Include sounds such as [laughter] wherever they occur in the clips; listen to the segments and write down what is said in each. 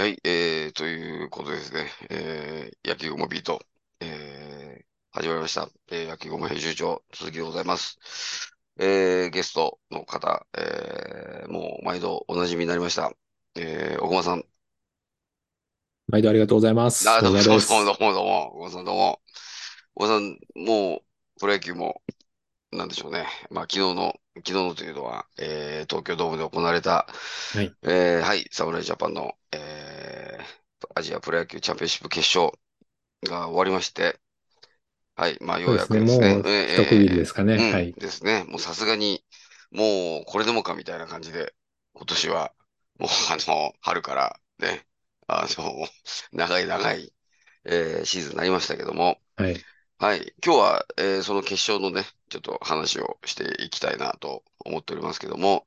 はい、えー、ということですね。えー、野球もビート、えー、始まりました。えー、野球も編集長、鈴木でございます。えー、ゲストの方、えー、もう毎度お馴染みになりました。えー、小駒さん。毎度ありがとうございます。あ、どうも、どうも、どうも、どうも、小駒さんどうも。小駒さん、もう、プロ野球も、なんでしょうね。まあ、昨日の、昨日のというのは、えー、東京ドームで行われた、はい、えー、はい、侍ジャパンの、えー、アジアプロ野球チャンピオンシップ決勝が終わりまして、はい、まあ、ようやくですね。もう、一区切りですかね。えー、はい。ですね。もうさすがに、もう、これでもかみたいな感じで、今年は、もう、あの、春からね、あの、長い長い、えー、シーズンになりましたけども、はい。はい。今日は、えー、その決勝のね、ちょっと話をしていきたいなと思っておりますけども、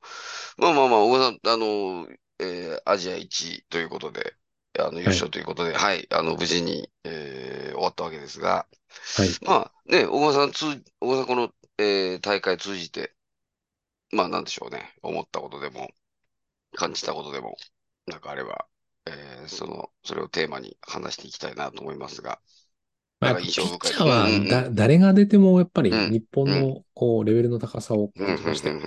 まあまあまあ、小川さん、あの、えー、アジア1ということで、あの、優勝ということで、はい、はい、あの、無事に、えー、終わったわけですが、はい。まあ、ね、小川さん、つ、小川さん、この、えー、大会通じて、まあ、なんでしょうね、思ったことでも、感じたことでも、なんかあれば、えー、その、それをテーマに話していきたいなと思いますが、まあ、ピッチャーはだ、誰が出てもやっぱり日本のこうレベルの高さを感じましたよ。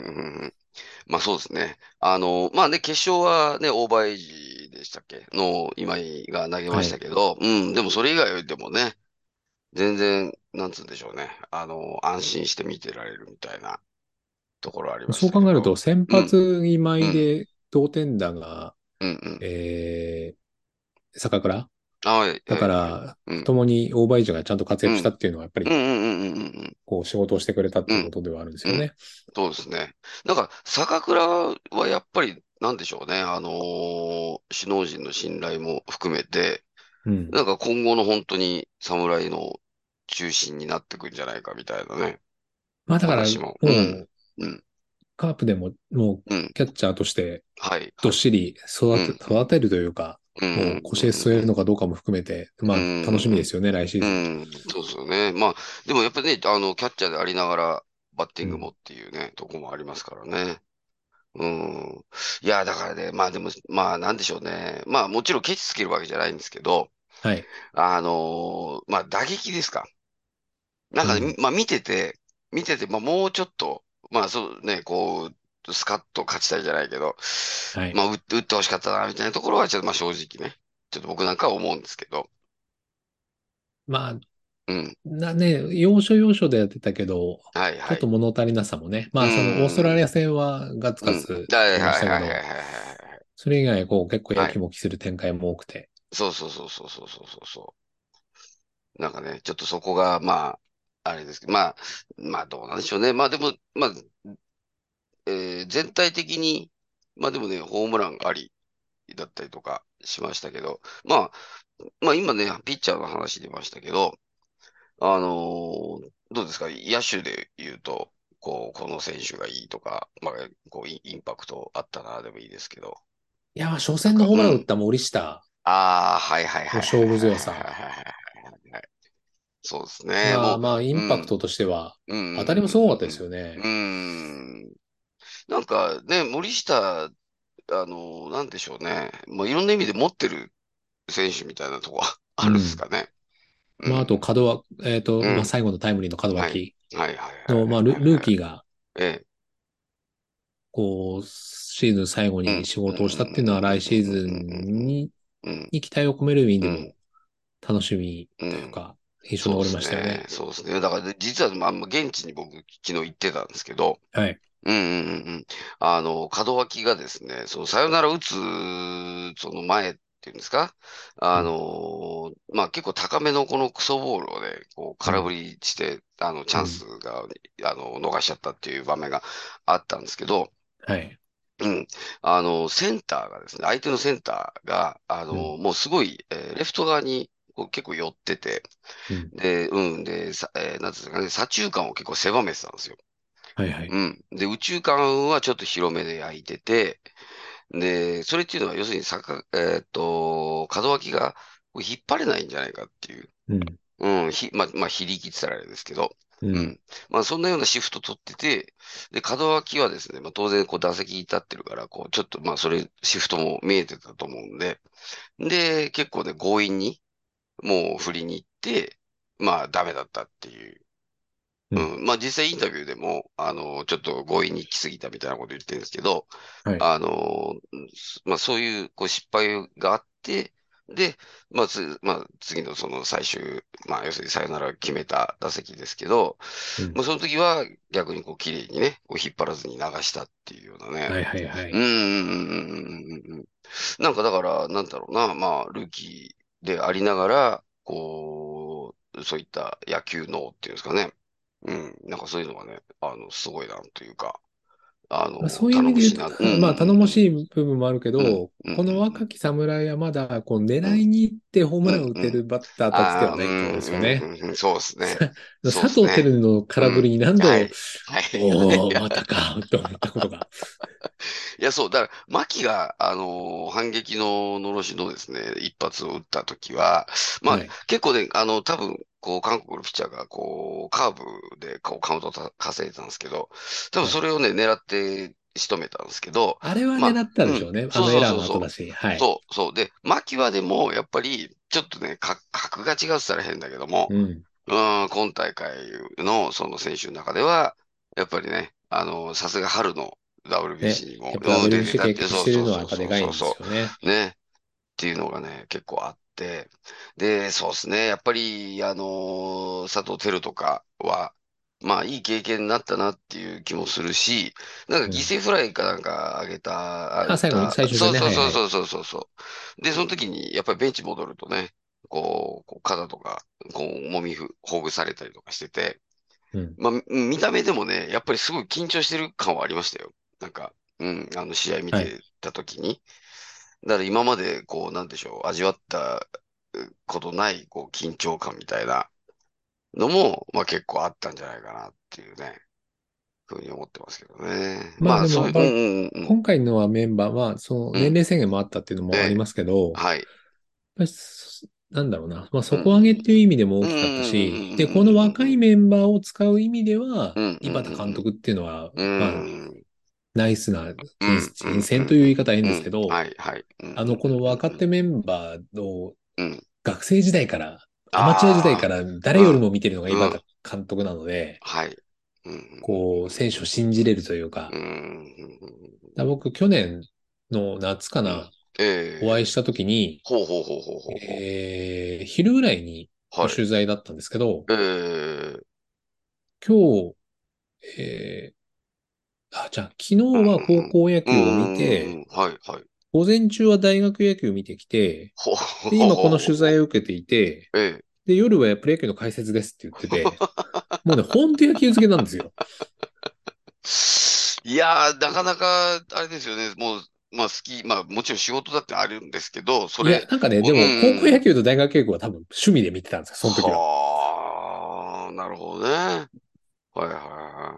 まあそうですね。あの、まあね、決勝はね、オーバーエイジでしたっけ？の今井が投げましたけど、はい、うん、でもそれ以外でもね、全然、なんつうんでしょうね。あの、安心して見てられるみたいなところありますそう考えると、先発今井で同点打が、うんうん、えー、坂倉？はい。だから、共にオーバーエイジがちゃんと活躍したっていうのは、やっぱり、こう、仕事をしてくれたっていうことではあるんですよね。そうですね。なんか、坂倉はやっぱり、なんでしょうね。あのー、首脳陣の信頼も含めて、うん、なんか今後の本当に侍の中心になってくんじゃないかみたいなね。まあだから、もう、うん、カープでも、もう、キャッチャーとして、はい。どっしり育て、育てるというか、もう腰へ据えるのかどうかも含めて、まあ、楽しみですよね、来シーズン。うん、そうですよね。まあ、でもやっぱりね、あの、キャッチャーでありながら、バッティングもっていうね、とこもありますからね。うん。いや、だからね、まあでも、まあなんでしょうね。まあもちろんケチつけるわけじゃないんですけど、はい。あのー、まあ打撃ですか。なんか、ね、うん、まあ見てて、見てて、まあもうちょっと、まあそうね、こう、スカッと勝ちたいじゃないけど、はい、まあ打ってほしかったな、みたいなところは、ちょっとまあ正直ね、ちょっと僕なんかは思うんですけど。まあ、うん。なね、要所要所でやってたけど、はいはい、ちょっと物足りなさもね。まあ、そのオーストラリア戦はガツガツやりましたけど、それ以外、こう、結構やきもきする展開も多くて。そうそうそうそうそうそうそう。なんかね、ちょっとそこが、まあ、あれですけど、まあ、まあどうなんでしょうね。まあでも、まあ、えー、全体的に、まあでもね、ホームランありだったりとかしましたけど、まあ、まあ今ね、ピッチャーの話出ましたけど、あのー、どうですか、野手で言うと、こう、この選手がいいとか、まあ、こう、インパクトあったな、でもいいですけど。いや、初戦のホームラン打った森下。うん、ああ、はいはいはい。勝負強さ。そうですね。まあまあ、インパクトとしては、当たりもすごかったですよね。うん。なんかね、森下、あの、なんでしょうね。もういろんな意味で持ってる選手みたいなとこはあるんですかね。うん、まあ、あと、門脇、えっ、ー、と、うん、まあ、最後のタイムリーの門脇の、まあル、ルーキーが、ええ、こう、シーズン最後に仕事をしたっていうのは、来シーズンに、に期待を込める意味でも、楽しみというか、印象に残りましたよね。そうですね。だから、実は、まあ、現地に僕、昨日行ってたんですけど、はい。うんうんうん。あの、門脇がですね、その、さよなら打つ、その前っていうんですか？あの、うん、まあ、結構高めのこのクソボールをね、こう、空振りして、うん、あの、チャンスが、うん、あの、逃しちゃったっていう場面があったんですけど、はい。うん。あの、センターがですね、相手のセンターが、あの、もうすごい、えー、レフト側にこう結構寄ってて、で、うん、で、さえー、なんですかね、左中間を結構狭めてたんですよ。はいはい。うん。で、宇宙間はちょっと広めで焼いてて、で、それっていうのは、要するに坂、えっ、と、門脇が引っ張れないんじゃないかっていう。うん。うん、ひ、ま、まあ、非力って言ったらあれですけど、うん。うん。まあ、そんなようなシフト取ってて、で、門脇はですね、まあ、当然、こう、打席に立ってるから、こう、ちょっと、まあ、それ、シフトも見えてたと思うんで、で、結構ね、強引に、もう振りに行って、まあ、ダメだったっていう。うんうん。まあ、実際インタビューでも、あの、ちょっと強引に行き過ぎたみたいなこと言ってるんですけど、はい。あの、まあ、そういう、こう、失敗があって、で、まあ、つ、まあ、次のその最終、まあ、要するにサヨナラ決めた打席ですけど、うん。まあ、その時は逆にこう、綺麗にね、こう引っ張らずに流したっていうようなね。はいはいはうん、うい。ん、うん、うん、うん。なんかだから、なんだろうな、まあ、ルーキーでありながら、こう、そういった野球脳っていうんですかね。うん、なんかそういうのがね、あの、すごいなというか、あまあ、の、そういう意味で言うと、頼もしいな。うまあ、頼もしん、い部分もあるけうん、ど、うん、うん、このうん、若き侍はまだ、こう、うん、狙いに行ってホームうん、ランを打うん。てるバッターたちではないと思うんですよね。うん、うん、そうですね。[laughs] さそう佐藤。輝のうん。空振りに何度、はい。はい。[laughs] おー、またか、と思ったことが。[laughs] いや、そう、だから、牧が、あのー反撃ののろしのですね、一発を打った時は、まあ、はい。結構ね、あの、多分、こう、韓国のピッチャーが、こう、カーブで、こう、カウントをた稼いでたんですけど、多分はい。それをね、狙って仕留めたんですけど、あれはまあ、狙ったうん、でしょうね。あそうのエラーそうそうそう、の後だし。はい。そう、そう。で、牧はでも、やっぱり、ちょっとね、か格が違うって言ったら変だけども、うん。うん、今大会のその選手の中では、やっぱりね、あの、さすが春のね。WBC にも、やっぱうん、出てたって、そうそうそうね。っていうのがね、結構あって、で、そうですね、やっぱり、あの佐藤輝とかは、まあ、いい経験になったなっていう気もするし、なんかうん。犠牲フライかなんかあげた、ああ、最後に、最終戦ね。そうそうはいはい。そうそうそうそう。で、その時に、やっぱりベンチ戻るとね、こう、こう肩とか、こう、揉みふ、ほぐされたりとかしてて、うん。まあ、見た目でもね、やっぱりすごい緊張してる感はありましたよ。なんか、うん、あの試合見はい。てた時に。だから今まで、こう、なんでしょう、味わったことない、こう、緊張感みたいなのも、まあ結構あったんじゃないかなっていうね、ふうに思ってますけどね。まあまあそういう、うん今回のはメンバーは、その年齢制限もあったっていうのええ、もありますけど、はい、やっぱなんだろうな。まあ、うん、底上げっていう意味でも大きかったし、で、この若いうん、メンバーを使う意味では、うん、井端監督っていうのは、うん、まあ、うん、ナイスな人、選という言い方は変うん、ですけど、あの、この若手、メンバーをうん、学生時代から、アマチュア時代から誰より、も見てるのが井うん、う端ん、監督なので、こう、選手を信じれるというか、僕、去年の夏か、な、お会いした時に、え、昼ぐらいに。取材だったんですけど、今日、えー、あ、じゃあ、昨日、は高校野、球を見て、はい、はい。午前中は大学野球を見てきて、で、今この取。材を受けていて、ええ。で、夜はプロ野球の解説ですって言ってて、もうね、本当野球漬けなんですよ。いやー、なかなか、あれですよね。もう、まあ好き、まあもちろん仕事だってあるんですけど、そいや、れ、なんかね、でも、高校野、球と大学野球は多分趣味で見てたんですよ、その時は。はあ、なるほどね。はいはいは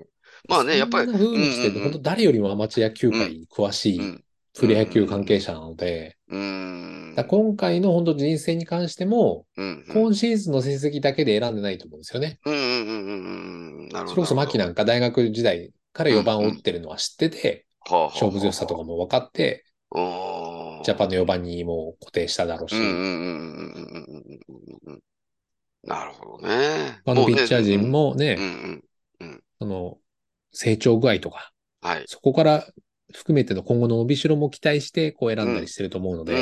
い。まあね、やっぱり、風うんにして、本当誰よりもアマチュア野球界に詳しいプロ野球関係ん、者なので、うん、だ今回の本当人生に関しても、うん、うん、うん、今シーズンの成績だけで選んでないと思うんですよね。うん、うん、うん、うん、なるほど、それこそ。牧なんか大学時代からうん、4番を打っうん、てるのは知ってて、勝負強さとかも分かって、あ。ジャパンのおー。4番にも固定しただろうし。なるほどね。他のピッチャー陣うん、もね。その、成長具合とか、はい。そこから含めての今後の伸びしろも期待してこう選んだりうん、してると思うので、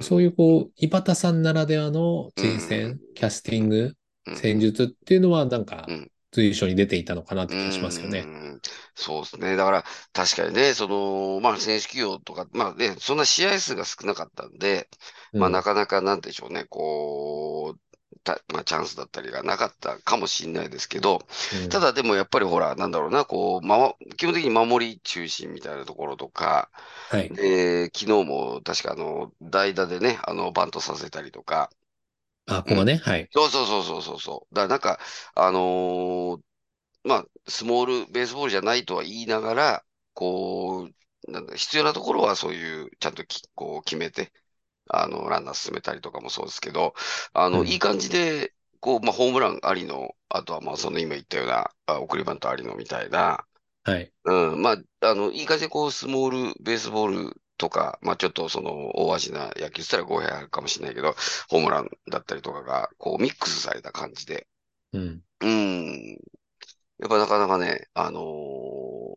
そういうこう、井端さんならではのうん、人選、キャステうん、ィング、うん、戦術っていうのはなんかうん、随所に出ていたのかなっうて気がしますよね。ん、そうですね。だから、確かにね、その、まあ、選手起用とか、まあね、そんな試合数が少なかったんで、まあ、なうん。かなか、なんでしょうね、こう、た、まあ、チャンスだったりがなかったかもしれないですけど、うん。ただでもやっぱりほら、なんだろうな、こう、まわ、基本的に守り中心みたいなところとか、はい。で、昨日も確かあの、代打でね、あの、バントさせたりとか、あ、うん。ここがね。はい。そうそうそうそうそうそう。だからなんか、あのーまあ、スモールベースボールじゃないとは言いながら、こう、なんだ、必要なところはそういう、ちゃんとき、こう決めて、あの、ランナー進めたりとかもそうですけど、あの、いいうん。感じで、こう、まあ、ホームランありの、あとはまあ、その今言ったような、あ送りバントありのみたいな、はい。うん、まあ、あの、いい感じでこう、スモールベースボールとか、まあ、ちょっとその、大味な野球したら語弊あるかもしれないけど、ホームランだったりとかが、こう、ミックスされた感じで、うん。うん、やっぱなかなかね、あのー、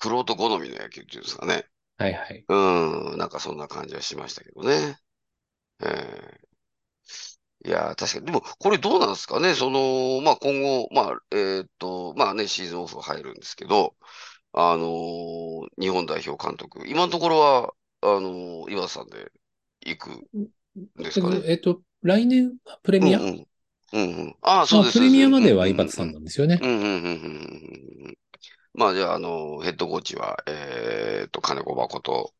玄人好みの野球っていうんですかね。はいはい。うん、なんかそんな感じはしましたけどね。えーいやー、確かに。でも、これどうなんですかね。その、まあ、今後、まあ、えーっと、まあね、シーズンオフ入るんですけど、あのー日本代表監督、今のところは、あのー岩田さんで行くんですかね。えっと、来年、プレミア？うんうん。うんうん。ああ、そうあ、です、プレミアまでは井端さんなんですよね。うんうん。うんうんうんうんうんうん。まあ、じゃあ、あの、ヘッドコーチは、えーっと、金子誠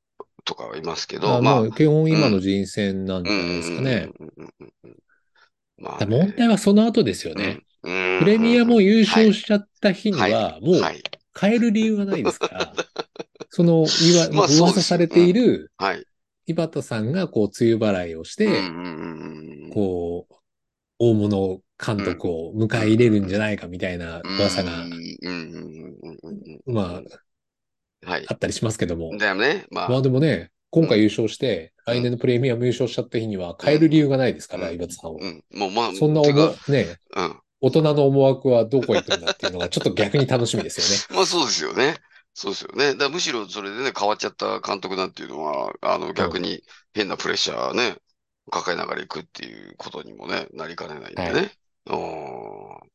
とかはいますけど、あ、まあ、基本うん。今の人選なんじゃないですかね。まあだ問題ね。はその後ですよね。うん。うん、うん、プレミアもうん。優はい。勝しちゃった日にはもうはい。変える理由がないですから、その、いわ。噂されていうん。るはい。井端さんがこう、梅雨払いをしうん、うて、ん、こう、大物監。督を迎うん、え入れるんじゃないかみたいなう噂が。まあ、はい。あったりしますけども。だよね。ままああ、でもね、今回優うん、勝して、うん、来年のプレミアム優勝しちゃった日にはうん、変える理由がないですから、うん、井端さんを。うん。もう、まそんな思、ね、うん。大人の思惑はどこ行くんだっていうのが [laughs] ちょっと逆に楽しみですよね。まあ、そうですよね。そうですよね。だむしろそれでね、変わっちゃった監督なんていうのは、あの、うん。逆に変なプレッシャーね、抱えながら行くっていうことにもね、なりかねないんはい。でね。うん。